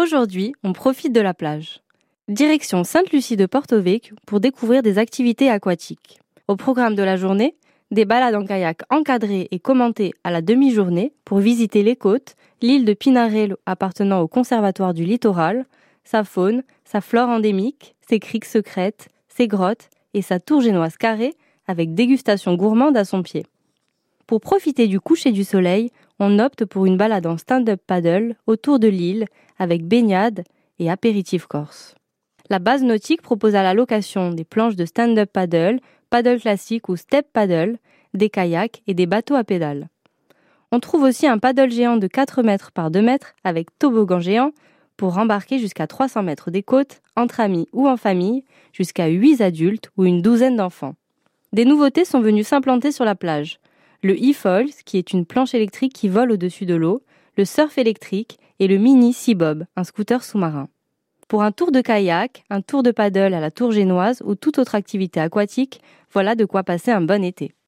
Aujourd'hui, on profite de la plage. Direction Sainte-Lucie de Porto Vecchio pour découvrir des activités aquatiques. Au programme de la journée, des balades en kayak encadrées et commentées à la demi-journée pour visiter les côtes, l'île de Pinarello appartenant au Conservatoire du littoral, sa faune, sa flore endémique, ses criques secrètes, ses grottes et sa tour génoise carrée avec dégustation gourmande à son pied. Pour profiter du coucher du soleil, on opte pour une balade en stand-up paddle autour de l'île avec baignade et apéritif corse. La base nautique propose à la location des planches de stand-up paddle, paddle classique ou step paddle, des kayaks et des bateaux à pédales. On trouve aussi un paddle géant de 4 mètres par 2 mètres avec toboggan géant pour rembarquer jusqu'à 300 mètres des côtes, entre amis ou en famille, jusqu'à 8 adultes ou une douzaine d'enfants. Des nouveautés sont venues s'implanter sur la plage. Le e-Falls, qui est une planche électrique qui vole au-dessus de l'eau, le surf électrique et le mini Sea Bob, un scooter sous-marin. Pour un tour de kayak, un tour de paddle à la tour génoise ou toute autre activité aquatique, voilà de quoi passer un bon été.